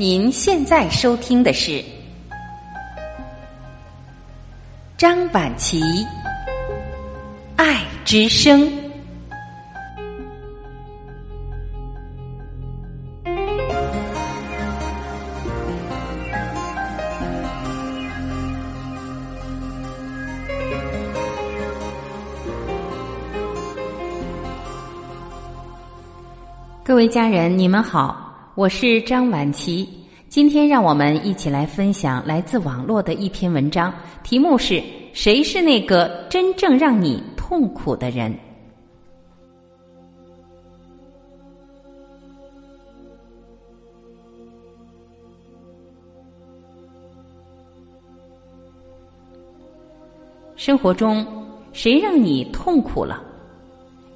您现在收听的是张晚琪《爱之声》。各位家人，你们好，我是张晚琪。今天让我们一起来分享来自网络的一篇文章，题目是“谁是那个真正让你痛苦的人”。生活中，谁让你痛苦了？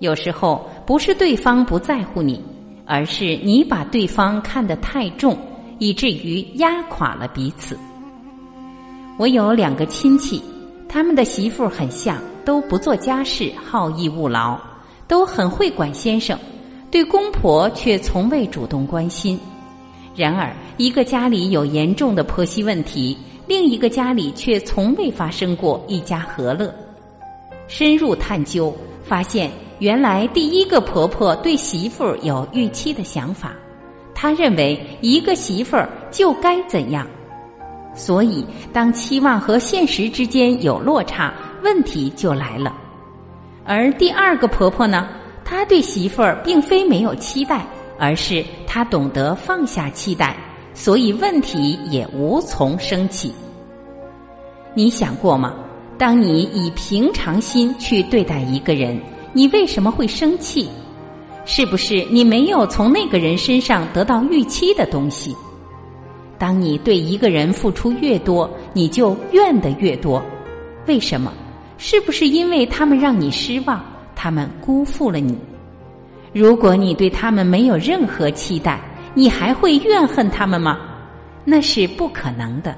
有时候不是对方不在乎你。而是你把对方看得太重，以至于压垮了彼此。我有两个亲戚，他们的媳妇很像，都不做家事，好逸恶劳，都很会管先生，对公婆却从未主动关心。然而，一个家里有严重的婆媳问题，另一个家里却从未发生过一家和乐。深入探究，发现。原来第一个婆婆对媳妇有预期的想法，她认为一个媳妇儿就该怎样，所以当期望和现实之间有落差，问题就来了。而第二个婆婆呢，她对媳妇儿并非没有期待，而是她懂得放下期待，所以问题也无从升起。你想过吗？当你以平常心去对待一个人。你为什么会生气？是不是你没有从那个人身上得到预期的东西？当你对一个人付出越多，你就怨的越多。为什么？是不是因为他们让你失望，他们辜负了你？如果你对他们没有任何期待，你还会怨恨他们吗？那是不可能的。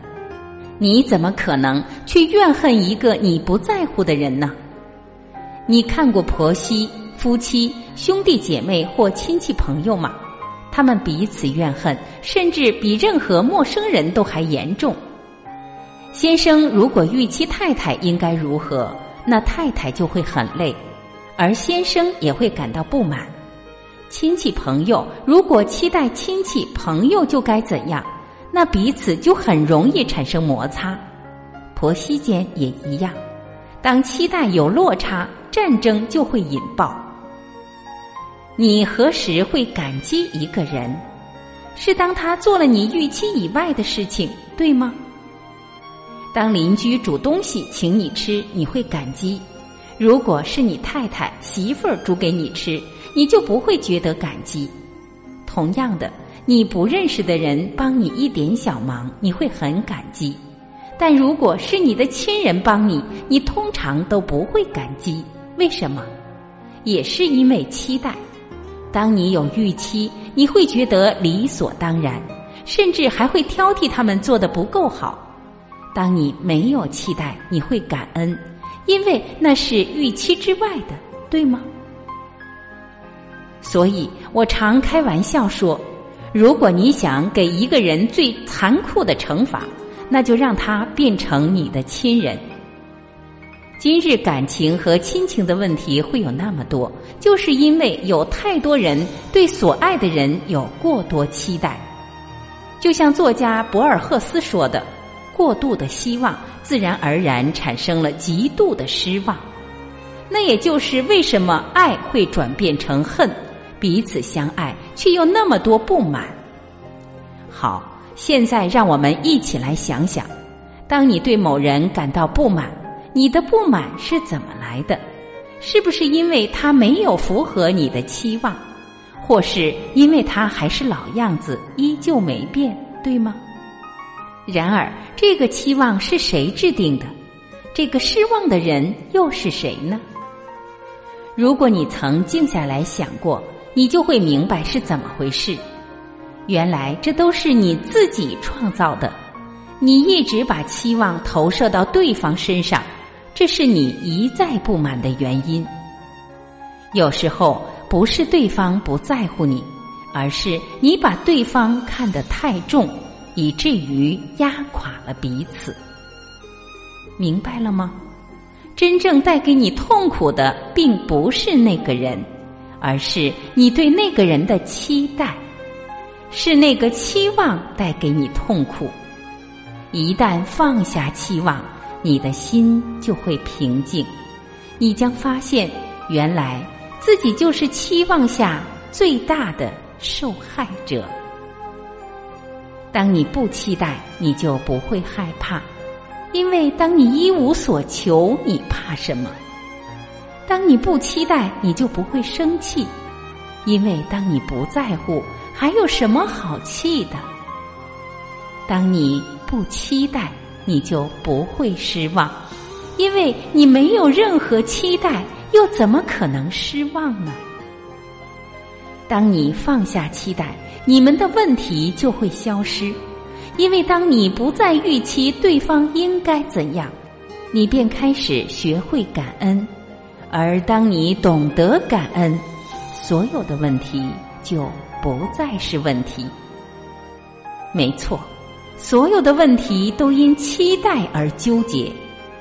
你怎么可能去怨恨一个你不在乎的人呢？你看过婆媳、夫妻、兄弟姐妹或亲戚朋友吗？他们彼此怨恨，甚至比任何陌生人都还严重。先生如果预期太太应该如何，那太太就会很累，而先生也会感到不满。亲戚朋友如果期待亲戚朋友就该怎样，那彼此就很容易产生摩擦。婆媳间也一样，当期待有落差。战争就会引爆。你何时会感激一个人？是当他做了你预期以外的事情，对吗？当邻居煮东西请你吃，你会感激；如果是你太太、媳妇儿煮给你吃，你就不会觉得感激。同样的，你不认识的人帮你一点小忙，你会很感激；但如果是你的亲人帮你，你通常都不会感激。为什么？也是因为期待。当你有预期，你会觉得理所当然，甚至还会挑剔他们做的不够好。当你没有期待，你会感恩，因为那是预期之外的，对吗？所以我常开玩笑说，如果你想给一个人最残酷的惩罚，那就让他变成你的亲人。今日感情和亲情的问题会有那么多，就是因为有太多人对所爱的人有过多期待。就像作家博尔赫斯说的：“过度的希望，自然而然产生了极度的失望。”那也就是为什么爱会转变成恨，彼此相爱却又那么多不满。好，现在让我们一起来想想：当你对某人感到不满。你的不满是怎么来的？是不是因为他没有符合你的期望，或是因为他还是老样子，依旧没变，对吗？然而，这个期望是谁制定的？这个失望的人又是谁呢？如果你曾静下来想过，你就会明白是怎么回事。原来这都是你自己创造的，你一直把期望投射到对方身上。这是你一再不满的原因。有时候不是对方不在乎你，而是你把对方看得太重，以至于压垮了彼此。明白了吗？真正带给你痛苦的，并不是那个人，而是你对那个人的期待，是那个期望带给你痛苦。一旦放下期望，你的心就会平静，你将发现，原来自己就是期望下最大的受害者。当你不期待，你就不会害怕。因为当你一无所求，你怕什么？当你不期待，你就不会生气。因为当你不在乎，还有什么好气的？当你不期待，你就不会失望。因为你没有任何期待，又怎么可能失望呢？当你放下期待，你们的问题就会消失。因为当你不再预期对方应该怎样，你便开始学会感恩，而当你懂得感恩，所有的问题就不再是问题。没错，所有的问题都因期待而纠结，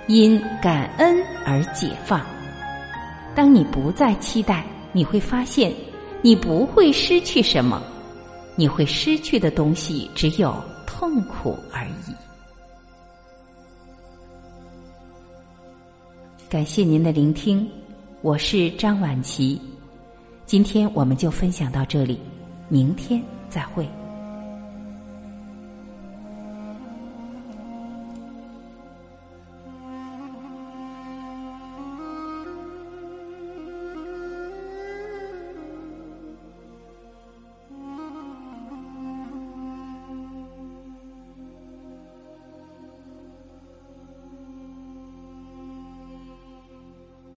因感恩而解放。当你不再期待，你会发现，你不会失去什么，你会失去的东西只有。痛苦而已。感谢您的聆听，我是张婉琪。今天我们就分享到这里，明天再会。